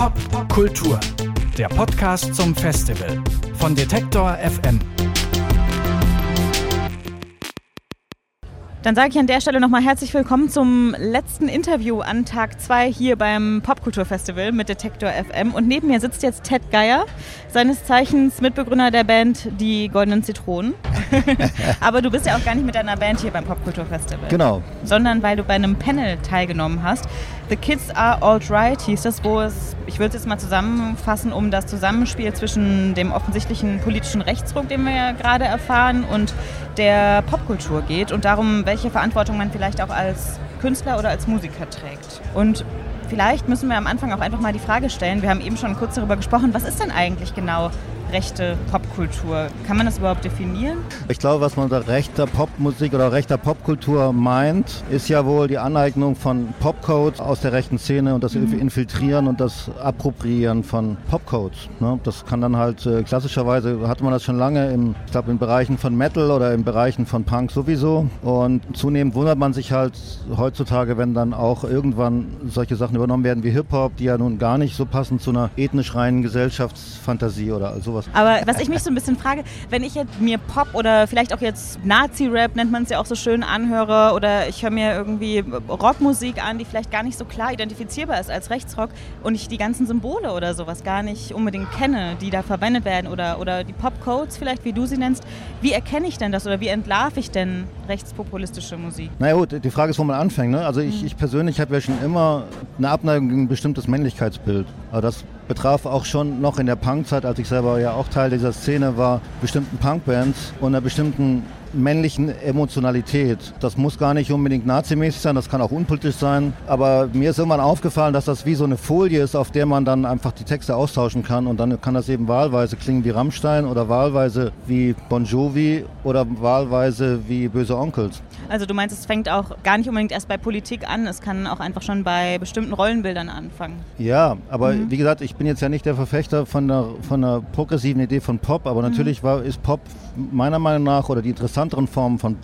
Popkultur, der Podcast zum Festival von Detektor FM. Dann sage ich an der Stelle nochmal herzlich willkommen zum letzten Interview an Tag 2 hier beim Popkulturfestival mit Detektor FM. Und neben mir sitzt jetzt Ted Geier, seines Zeichens Mitbegründer der Band Die Goldenen Zitronen. Aber du bist ja auch gar nicht mit deiner Band hier beim Popkulturfestival. Genau. Sondern weil du bei einem Panel teilgenommen hast. The Kids Are Alt-Right hieß das, wo es, ich würde es jetzt mal zusammenfassen, um das Zusammenspiel zwischen dem offensichtlichen politischen Rechtsruck, den wir ja gerade erfahren, und der Popkultur geht und darum, welche Verantwortung man vielleicht auch als Künstler oder als Musiker trägt. Und vielleicht müssen wir am Anfang auch einfach mal die Frage stellen, wir haben eben schon kurz darüber gesprochen, was ist denn eigentlich genau rechte Popkultur? Kann man das überhaupt definieren? Ich glaube, was man unter rechter Popmusik oder rechter Popkultur meint, ist ja wohl die Aneignung von Popcodes aus der rechten Szene und das mhm. Infiltrieren und das Appropriieren von Popcodes. Ne? Das kann dann halt äh, klassischerweise, hatte man das schon lange, im, ich glaube in Bereichen von Metal oder in Bereichen von Punk sowieso. Und zunehmend wundert man sich halt heutzutage, wenn dann auch irgendwann solche Sachen übernommen werden wie Hip-Hop, die ja nun gar nicht so passen zu einer ethnisch reinen Gesellschaftsfantasie oder sowas sowas. Aber was ich mich so ein bisschen frage, wenn ich jetzt mir Pop oder vielleicht auch jetzt Nazi-Rap, nennt man es ja auch so schön, anhöre oder ich höre mir irgendwie Rockmusik an, die vielleicht gar nicht so klar identifizierbar ist als Rechtsrock und ich die ganzen Symbole oder sowas gar nicht unbedingt kenne, die da verwendet werden oder, oder die Pop-Codes vielleicht, wie du sie nennst, wie erkenne ich denn das oder wie entlarve ich denn rechtspopulistische Musik? Na gut, die Frage ist, wo man anfängt. Ne? Also ich, mhm. ich persönlich habe ja schon immer eine Abneigung gegen ein bestimmtes Männlichkeitsbild. Aber das betraf auch schon noch in der Punkzeit, als ich selber ja auch Teil dieser Szene war, bestimmten Punkbands und einer bestimmten männlichen Emotionalität. Das muss gar nicht unbedingt nazimäßig sein, das kann auch unpolitisch sein. Aber mir ist irgendwann aufgefallen, dass das wie so eine Folie ist, auf der man dann einfach die Texte austauschen kann. Und dann kann das eben wahlweise klingen wie Rammstein oder wahlweise wie Bon Jovi oder wahlweise wie Böse Onkels. Also du meinst, es fängt auch gar nicht unbedingt erst bei Politik an, es kann auch einfach schon bei bestimmten Rollenbildern anfangen. Ja, aber mhm. wie gesagt, ich bin jetzt ja nicht der Verfechter von der, von der progressiven Idee von Pop, aber mhm. natürlich war, ist Pop meiner Meinung nach oder die interessanteren Formen von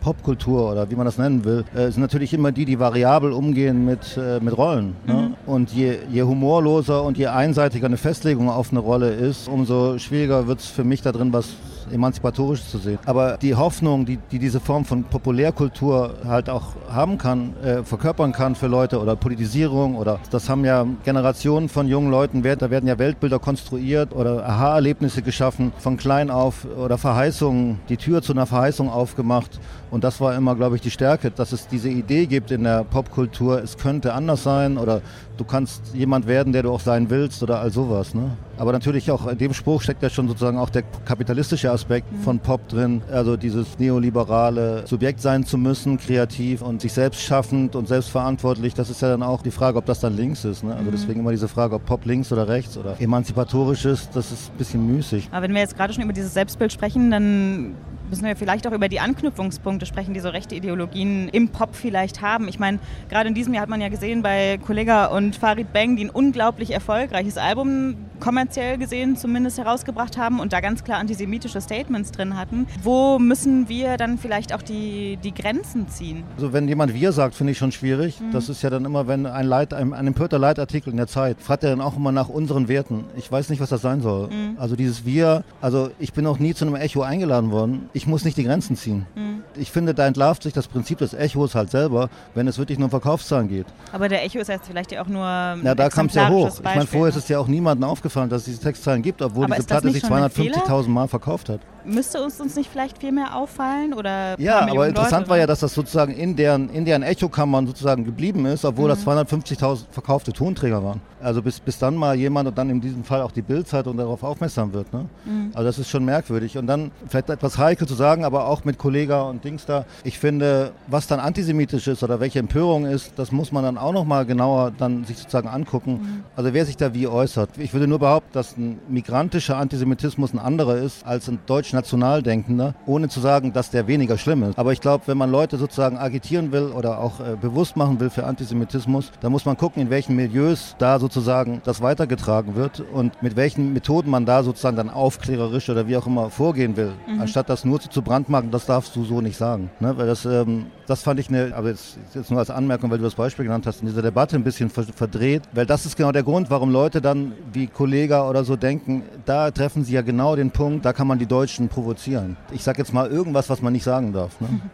Popkultur oder wie man das nennen will, äh, sind natürlich immer die, die variabel umgehen mit, äh, mit Rollen. Ne? Mhm. Und je, je humorloser und je einseitiger eine Festlegung auf eine Rolle ist, umso schwieriger wird es für mich da drin was emanzipatorisch zu sehen. Aber die Hoffnung, die, die diese Form von Populärkultur halt auch haben kann, äh, verkörpern kann für Leute oder Politisierung oder das haben ja Generationen von jungen Leuten, da werden ja Weltbilder konstruiert oder Aha-Erlebnisse geschaffen, von klein auf oder Verheißungen, die Tür zu einer Verheißung aufgemacht. Und das war immer, glaube ich, die Stärke, dass es diese Idee gibt in der Popkultur, es könnte anders sein oder du kannst jemand werden, der du auch sein willst oder all sowas. Ne? Aber natürlich auch in dem Spruch steckt ja schon sozusagen auch der kapitalistische Aspekt mhm. von Pop drin. Also dieses neoliberale Subjekt sein zu müssen, kreativ und sich selbst schaffend und selbstverantwortlich. Das ist ja dann auch die Frage, ob das dann links ist. Ne? Also mhm. deswegen immer diese Frage, ob Pop links oder rechts oder emanzipatorisch ist, das ist ein bisschen müßig. Aber wenn wir jetzt gerade schon über dieses Selbstbild sprechen, dann müssen wir vielleicht auch über die Anknüpfungspunkte sprechen, die so rechte Ideologien im Pop vielleicht haben. Ich meine, gerade in diesem Jahr hat man ja gesehen bei Kollega und Farid Bang, die ein unglaublich erfolgreiches Album kommerziell gesehen zumindest herausgebracht haben und da ganz klar antisemitische Statements drin hatten. Wo müssen wir dann vielleicht auch die, die Grenzen ziehen? Also wenn jemand wir sagt, finde ich schon schwierig. Mhm. Das ist ja dann immer, wenn ein, Leit, ein, ein empörter Leitartikel in der Zeit, fragt er dann auch immer nach unseren Werten. Ich weiß nicht, was das sein soll. Mhm. Also dieses Wir, also ich bin auch nie zu einem Echo eingeladen worden. Ich muss nicht die Grenzen ziehen. Mhm. Ich finde, da entlarvt sich das Prinzip des Echos halt selber, wenn es wirklich nur um Verkaufszahlen geht. Aber der Echo ist jetzt vielleicht ja auch nur. Ja, da kam es ja hoch. ich meine, vorher ist es ja auch niemandem aufgefallen, dass es diese Textzahlen gibt, obwohl Aber diese Platte sich 250.000 Mal verkauft hat müsste uns, uns nicht vielleicht viel mehr auffallen? Oder ja, aber interessant Leute, war ja, dass das sozusagen in deren, in deren Echokammern sozusagen geblieben ist, obwohl mhm. das 250.000 verkaufte Tonträger waren. Also bis, bis dann mal jemand und dann in diesem Fall auch die Bildzeitung darauf aufmerksam wird. Ne? Mhm. Also das ist schon merkwürdig. Und dann vielleicht etwas heikel zu sagen, aber auch mit Kollega und Dings da. Ich finde, was dann antisemitisch ist oder welche Empörung ist, das muss man dann auch noch mal genauer dann sich sozusagen angucken. Mhm. Also wer sich da wie äußert. Ich würde nur behaupten, dass ein migrantischer Antisemitismus ein anderer ist als ein deutscher national denkender, ohne zu sagen, dass der weniger schlimm ist. Aber ich glaube, wenn man Leute sozusagen agitieren will oder auch äh, bewusst machen will für Antisemitismus, dann muss man gucken, in welchen Milieus da sozusagen das weitergetragen wird und mit welchen Methoden man da sozusagen dann aufklärerisch oder wie auch immer vorgehen will. Mhm. Anstatt das nur zu, zu brandmarken, das darfst du so nicht sagen. Ne? Weil das, ähm, das fand ich eine, aber jetzt, jetzt nur als Anmerkung, weil du das Beispiel genannt hast, in dieser Debatte ein bisschen verdreht, weil das ist genau der Grund, warum Leute dann wie Kollega oder so denken, da treffen sie ja genau den Punkt, da kann man die Deutschen provozieren. Ich sage jetzt mal irgendwas, was man nicht sagen darf. Ne?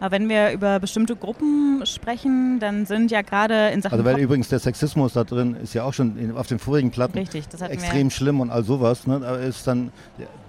Aber wenn wir über bestimmte Gruppen sprechen, dann sind ja gerade in Sachen. Also, weil Pop übrigens der Sexismus da drin ist ja auch schon in, auf den vorigen Platten Richtig, extrem schlimm und all sowas. Ne? Ist dann,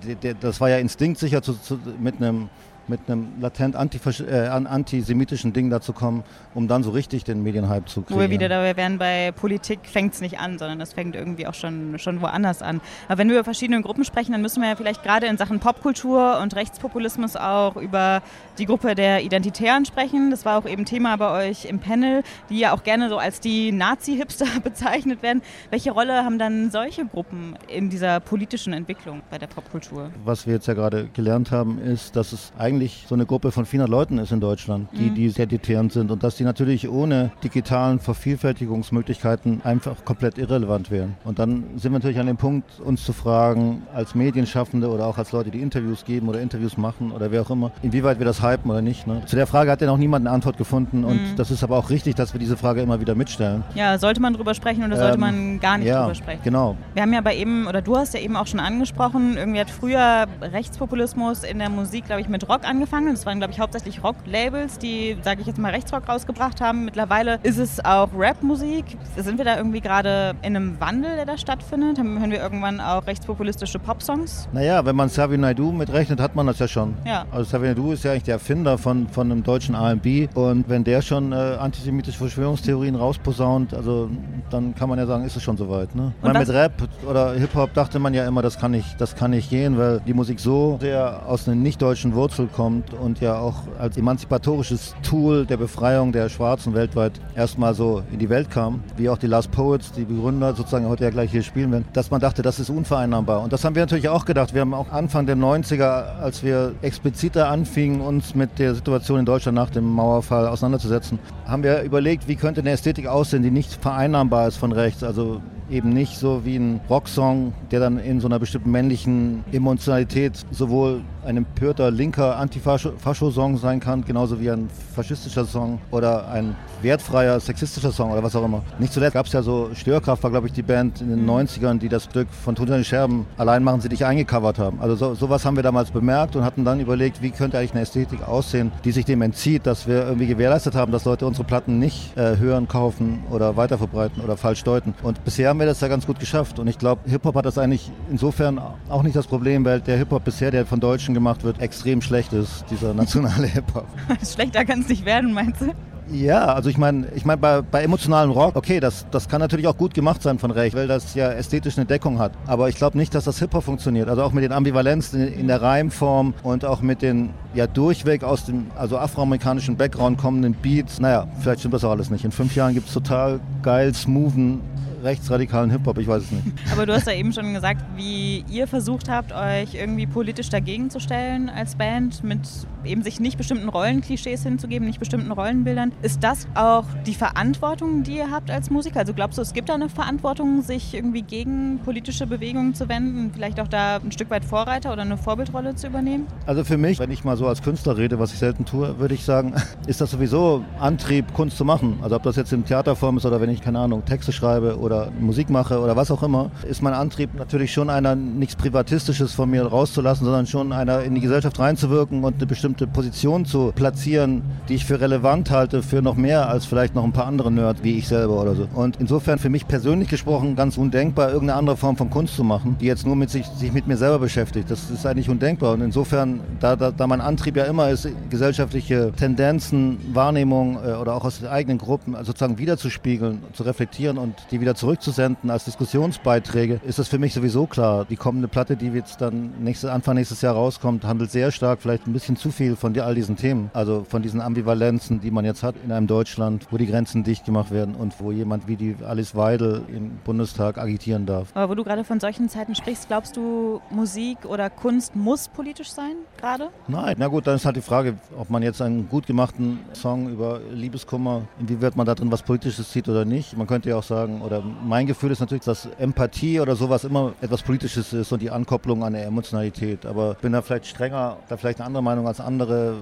der, der, das war ja instinktsicher zu, zu, mit einem mit einem latent äh, antisemitischen Ding dazu kommen, um dann so richtig den Medienhype zu kriegen. Wo wir wieder dabei wären, bei Politik fängt es nicht an, sondern es fängt irgendwie auch schon, schon woanders an. Aber wenn wir über verschiedene Gruppen sprechen, dann müssen wir ja vielleicht gerade in Sachen Popkultur und Rechtspopulismus auch über die Gruppe der Identitären sprechen. Das war auch eben Thema bei euch im Panel, die ja auch gerne so als die Nazi-Hipster bezeichnet werden. Welche Rolle haben dann solche Gruppen in dieser politischen Entwicklung bei der Popkultur? Was wir jetzt ja gerade gelernt haben, ist, dass es eigentlich eigentlich so eine Gruppe von 400 Leuten ist in Deutschland, die, mhm. die sehr deterrend sind und dass die natürlich ohne digitalen Vervielfältigungsmöglichkeiten einfach komplett irrelevant wären. Und dann sind wir natürlich an dem Punkt, uns zu fragen, als Medienschaffende oder auch als Leute, die Interviews geben oder Interviews machen oder wer auch immer, inwieweit wir das hypen oder nicht. Ne? Zu der Frage hat ja noch niemand eine Antwort gefunden und mhm. das ist aber auch richtig, dass wir diese Frage immer wieder mitstellen. Ja, sollte man drüber sprechen oder sollte ähm, man gar nicht ja, drüber sprechen? Genau. Wir haben ja bei eben, oder du hast ja eben auch schon angesprochen, irgendwie hat früher Rechtspopulismus in der Musik, glaube ich, mit Rock angefangen. Das waren, glaube ich, hauptsächlich Rock-Labels, die, sage ich jetzt mal, Rechtsrock rausgebracht haben. Mittlerweile ist es auch Rap-Musik. Sind wir da irgendwie gerade in einem Wandel, der da stattfindet? Hören wir irgendwann auch rechtspopulistische Pop-Songs? Naja, wenn man Savi Naidu mitrechnet, hat man das ja schon. Ja. Also Savi Naidu ist ja eigentlich der Erfinder von, von einem deutschen R&B und wenn der schon äh, antisemitische Verschwörungstheorien rausposaunt, also dann kann man ja sagen, ist es schon soweit. Ne? Meine, mit Rap oder Hip-Hop dachte man ja immer, das kann nicht, das kann nicht gehen, weil die Musik so sehr aus einer nicht-deutschen Wurzel kommt und ja auch als emanzipatorisches Tool der Befreiung der Schwarzen weltweit erstmal so in die Welt kam, wie auch die Last Poets, die Begründer sozusagen heute ja gleich hier spielen werden, dass man dachte, das ist unvereinnahmbar. Und das haben wir natürlich auch gedacht. Wir haben auch Anfang der 90er, als wir expliziter anfingen, uns mit der Situation in Deutschland nach dem Mauerfall auseinanderzusetzen, haben wir überlegt, wie könnte eine Ästhetik aussehen, die nicht vereinnahmbar ist von rechts. Also eben nicht so wie ein Rocksong, der dann in so einer bestimmten männlichen Emotionalität sowohl ein empörter linker Antifascho-Song sein kann, genauso wie ein faschistischer Song oder ein wertfreier sexistischer Song oder was auch immer. Nicht zuletzt gab es ja so, Störkraft war glaube ich die Band in den 90ern, mhm. die das Stück von Toten Scherben allein machen sie dich eingecovert haben. Also so, sowas haben wir damals bemerkt und hatten dann überlegt, wie könnte eigentlich eine Ästhetik aussehen, die sich dem entzieht, dass wir irgendwie gewährleistet haben, dass Leute unsere Platten nicht äh, hören, kaufen oder weiterverbreiten oder falsch deuten. Und bisher haben wir das ja ganz gut geschafft und ich glaube, Hip-Hop hat das eigentlich insofern auch nicht das Problem, weil der Hip-Hop bisher, der von Deutschen gemacht wird, extrem schlecht ist, dieser nationale Hip-Hop. Schlechter kann es nicht werden, meinst du? Ja, also ich meine, ich meine bei, bei emotionalem Rock, okay, das, das kann natürlich auch gut gemacht sein von Recht, weil das ja ästhetisch eine Deckung hat. Aber ich glaube nicht, dass das Hip-Hop funktioniert. Also auch mit den Ambivalenzen in, in, der Reimform und auch mit den ja durchweg aus dem also afroamerikanischen Background kommenden Beats. Naja, vielleicht stimmt das auch alles nicht. In fünf Jahren gibt es total geil, smoothen rechtsradikalen Hip-Hop, ich weiß es nicht. Aber du hast ja eben schon gesagt, wie ihr versucht habt, euch irgendwie politisch dagegen zu stellen als Band, mit eben sich nicht bestimmten Rollenklischees hinzugeben, nicht bestimmten Rollenbildern. Ist das auch die Verantwortung, die ihr habt als Musiker? Also glaubst du, es gibt da eine Verantwortung, sich irgendwie gegen politische Bewegungen zu wenden, vielleicht auch da ein Stück weit Vorreiter oder eine Vorbildrolle zu übernehmen? Also für mich, wenn ich mal so als Künstler rede, was ich selten tue, würde ich sagen, ist das sowieso Antrieb, Kunst zu machen. Also ob das jetzt in Theaterform ist oder wenn ich, keine Ahnung, Texte schreibe oder Musik mache oder was auch immer, ist mein Antrieb natürlich schon einer, nichts Privatistisches von mir rauszulassen, sondern schon einer in die Gesellschaft reinzuwirken und eine bestimmte Position zu platzieren, die ich für relevant halte, für noch mehr als vielleicht noch ein paar andere Nerds wie ich selber oder so. Und insofern für mich persönlich gesprochen ganz undenkbar, irgendeine andere Form von Kunst zu machen, die jetzt nur mit sich, sich mit mir selber beschäftigt. Das ist eigentlich undenkbar. Und insofern, da, da, da mein Antrieb ja immer ist, gesellschaftliche Tendenzen, Wahrnehmung äh, oder auch aus eigenen Gruppen sozusagen wiederzuspiegeln, zu reflektieren und die wieder zurückzusenden als Diskussionsbeiträge, ist das für mich sowieso klar. Die kommende Platte, die jetzt dann nächste, Anfang nächstes Jahr rauskommt, handelt sehr stark, vielleicht ein bisschen zu viel von all diesen Themen. Also von diesen Ambivalenzen, die man jetzt hat in einem Deutschland, wo die Grenzen dicht gemacht werden und wo jemand wie die Alice Weidel im Bundestag agitieren darf. Aber wo du gerade von solchen Zeiten sprichst, glaubst du, Musik oder Kunst muss politisch sein gerade? Nein, na gut, dann ist halt die Frage, ob man jetzt einen gut gemachten Song über Liebeskummer, inwieweit man da drin was Politisches sieht oder nicht. Man könnte ja auch sagen, oder mein Gefühl ist natürlich, dass Empathie oder sowas immer etwas Politisches ist und die Ankopplung an der Emotionalität. Aber ich bin da vielleicht strenger, da vielleicht eine andere Meinung als andere,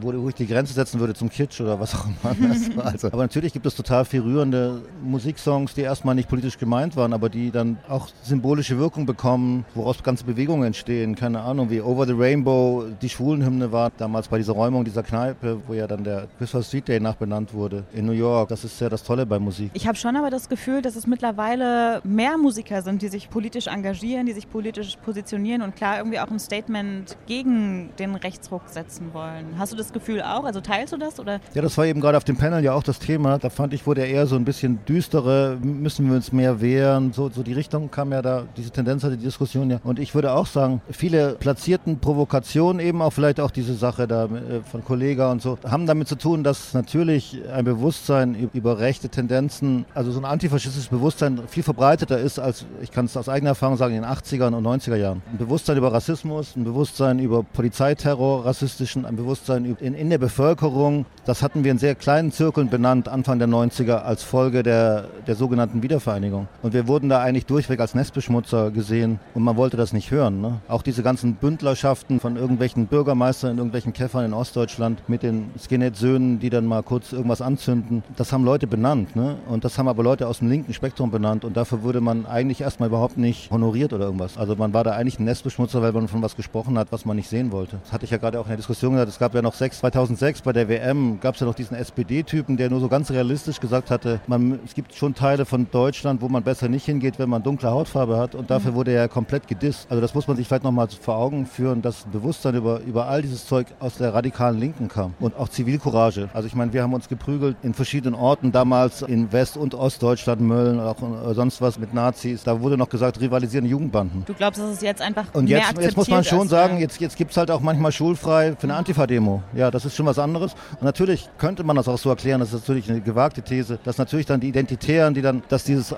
äh, wo ich die Grenze setzen würde zum Kitsch oder was auch immer. also, aber natürlich gibt es total viel rührende Musiksongs, die erstmal nicht politisch gemeint waren, aber die dann auch symbolische Wirkung bekommen, woraus ganze Bewegungen entstehen. Keine Ahnung, wie Over the Rainbow die Schwulenhymne war, damals bei dieser Räumung dieser Kneipe, wo ja dann der Christopher Street Day nachbenannt wurde in New York. Das ist ja das Tolle bei Musik. Ich habe schon aber das Gefühl, dass es mittlerweile mehr Musiker sind, die sich politisch engagieren, die sich politisch positionieren und klar irgendwie auch ein Statement gegen den Rechtsruck setzen wollen. Hast du das Gefühl auch? Also teilst du das? Oder? Ja, das war eben gerade auf dem Panel ja auch das Thema. Da fand ich, wurde er eher so ein bisschen düstere, müssen wir uns mehr wehren. So, so die Richtung kam ja da, diese Tendenz hatte die Diskussion ja. Und ich würde auch sagen, viele platzierten Provokationen, eben auch vielleicht auch diese Sache da äh, von Kollega und so, haben damit zu tun, dass natürlich ein Bewusstsein über rechte Tendenzen, also so ein antifaschistisches Bewusstsein viel verbreiteter ist, als ich kann es aus eigener Erfahrung sagen, in den 80er und 90er Jahren. Ein Bewusstsein über Rassismus, ein Bewusstsein über Polizeiterror, rassistischen, ein Bewusstsein in, in der Bevölkerung. Das hatten wir in sehr kleinen Zirkeln benannt, Anfang der 90er, als Folge der, der sogenannten Wiedervereinigung. Und wir wurden da eigentlich durchweg als Nestbeschmutzer gesehen und man wollte das nicht hören. Ne? Auch diese ganzen Bündlerschaften von irgendwelchen Bürgermeistern in irgendwelchen Käffern in Ostdeutschland mit den Skinhead-Söhnen, die dann mal kurz irgendwas anzünden, das haben Leute benannt. Ne? Und das haben aber Leute aus dem linken Spektrum benannt und dafür wurde man eigentlich erstmal überhaupt nicht honoriert oder irgendwas. Also man war da eigentlich ein Nestbeschmutzer, weil man von was gesprochen hat, was man nicht sehen wollte. Das hatte ich ja gerade auch in der Diskussion gesagt. Es gab ja noch 6, 2006 bei der WM gab es ja noch diesen SPD-Typen, der nur so ganz realistisch gesagt hatte, man, es gibt schon Teile von Deutschland, wo man besser nicht hingeht, wenn man dunkle Hautfarbe hat und dafür mhm. wurde er komplett gedisst. Also das muss man sich vielleicht nochmal vor Augen führen, dass Bewusstsein über, über all dieses Zeug aus der radikalen Linken kam und auch Zivilcourage. Also ich meine, wir haben uns geprügelt in verschiedenen Orten damals in West- und Ostdeutschland, Mölln, auch äh, sonst was mit Nazis. Da wurde noch gesagt, rivalisierende Jugendbanden. Du glaubst, dass es jetzt einfach Und jetzt, jetzt muss man schon sagen, jetzt, jetzt gibt es halt auch manchmal schulfrei für eine Antifa-Demo. Ja, das ist schon was anderes. Und natürlich könnte man das auch so erklären, das ist natürlich eine gewagte These, dass natürlich dann die Identitären, die dann, dass dieses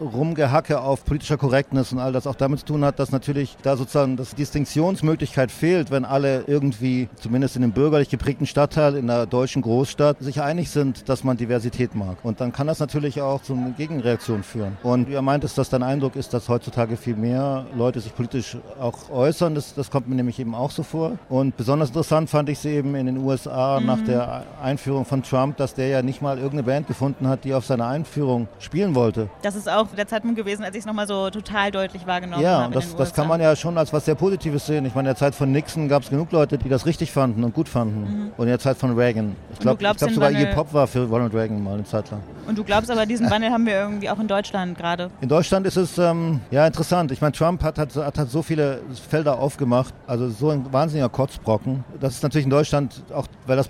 Rumgehacke auf politischer Korrektness und all das auch damit zu tun hat, dass natürlich da sozusagen das Distinktionsmöglichkeit fehlt, wenn alle irgendwie, zumindest in dem bürgerlich geprägten Stadtteil, in einer deutschen Großstadt, sich einig sind, dass man Diversität mag. Und dann kann das natürlich auch zu einer Gegenreaktion führen. Und wie er meint, ist, dass dein Eindruck ist, dass heutzutage viel mehr Leute sich politisch auch äußern. Das, das kommt mir nämlich eben auch so vor. Und besonders interessant fand ich es eben in den USA mhm. nach der Einführung von Trump, dass der ja nicht mal irgendeine Band gefunden hat, die auf seine Einführung spielen wollte. Das ist auch der Zeitpunkt gewesen, als ich es nochmal so total deutlich wahrgenommen ja, habe. Ja, das, das kann man ja schon als was sehr Positives sehen. Ich meine, in der Zeit von Nixon gab es genug Leute, die das richtig fanden und gut fanden. Mhm. Und in der Zeit von Reagan. Ich glaube glaub sogar Iggy Pop war für Ronald Reagan mal eine Zeit lang. Und du glaubst aber, diesen Wandel haben wir irgendwie auch in Deutschland gerade? In Deutschland ist es ähm, ja interessant. Ich meine, Trump hat, hat, hat, so viele Felder aufgemacht, also so ein wahnsinniger Kotzbrocken. Das ist natürlich in Deutschland, auch weil das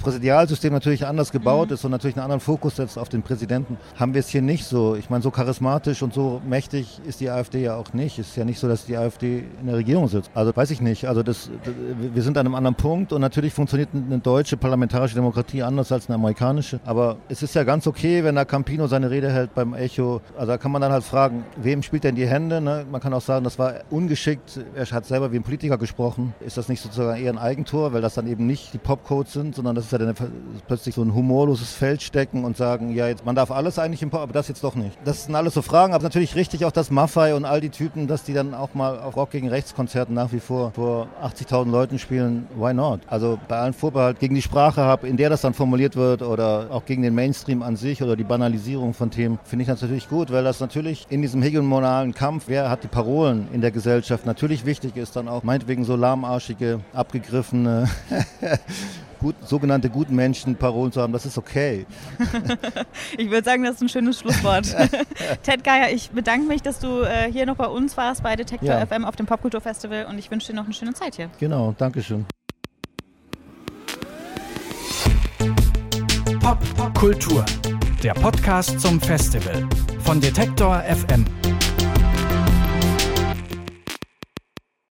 Präsidialsystem natürlich anders gebaut mhm. ist und natürlich einen anderen Fokus setzt auf den Präsidenten, haben wir es hier nicht so. Ich meine, so charismatisch und so mächtig ist die AfD ja auch nicht. Es ist ja nicht so, dass die AfD in der Regierung sitzt. Also weiß ich nicht. Also das, wir sind an einem anderen Punkt und natürlich funktioniert eine deutsche parlamentarische Demokratie anders als eine amerikanische. Aber es ist ja ganz okay, wenn da Campino seine Rede hält beim Echo. Also da kann man dann halt fragen, wem spielt denn die Hände? Ne? Man kann auch sagen, das war ungeschickt. Er hat selber wie ein Politiker gesprochen. Ist das nicht sozusagen eher ein Eigentor, weil das dann eben nicht die Popcodes sind, sondern das ist ja dann plötzlich so ein humorloses Feld stecken und sagen, ja, jetzt, man darf alles eigentlich im Pop, aber das jetzt doch nicht. Das sind alles so Fragen, aber natürlich richtig auch, dass Maffei und all die Typen, dass die dann auch mal auf Rock gegen Rechtskonzerten nach wie vor vor 80.000 Leuten spielen. Why not? Also bei allen Vorbehalt gegen die Sprache habe, in der das dann formuliert wird oder auch gegen den Mainstream an sich oder die Banalisierung von Themen, finde ich das natürlich gut, weil das natürlich in diesem hegemonalen Kampf, wer hat die Parolen in der Gesellschaft, natürlich wichtig ist, dann auch meinetwegen so lahmarschige, abgegriffene gut, sogenannte guten Menschen Parolen zu haben, das ist okay. ich würde sagen, das ist ein schönes Schlusswort. Ted Geier, ich bedanke mich, dass du äh, hier noch bei uns warst bei Detektor ja. FM auf dem Popkulturfestival und ich wünsche dir noch eine schöne Zeit hier. Genau, danke schön. Popkultur, der Podcast zum Festival von Detektor FM.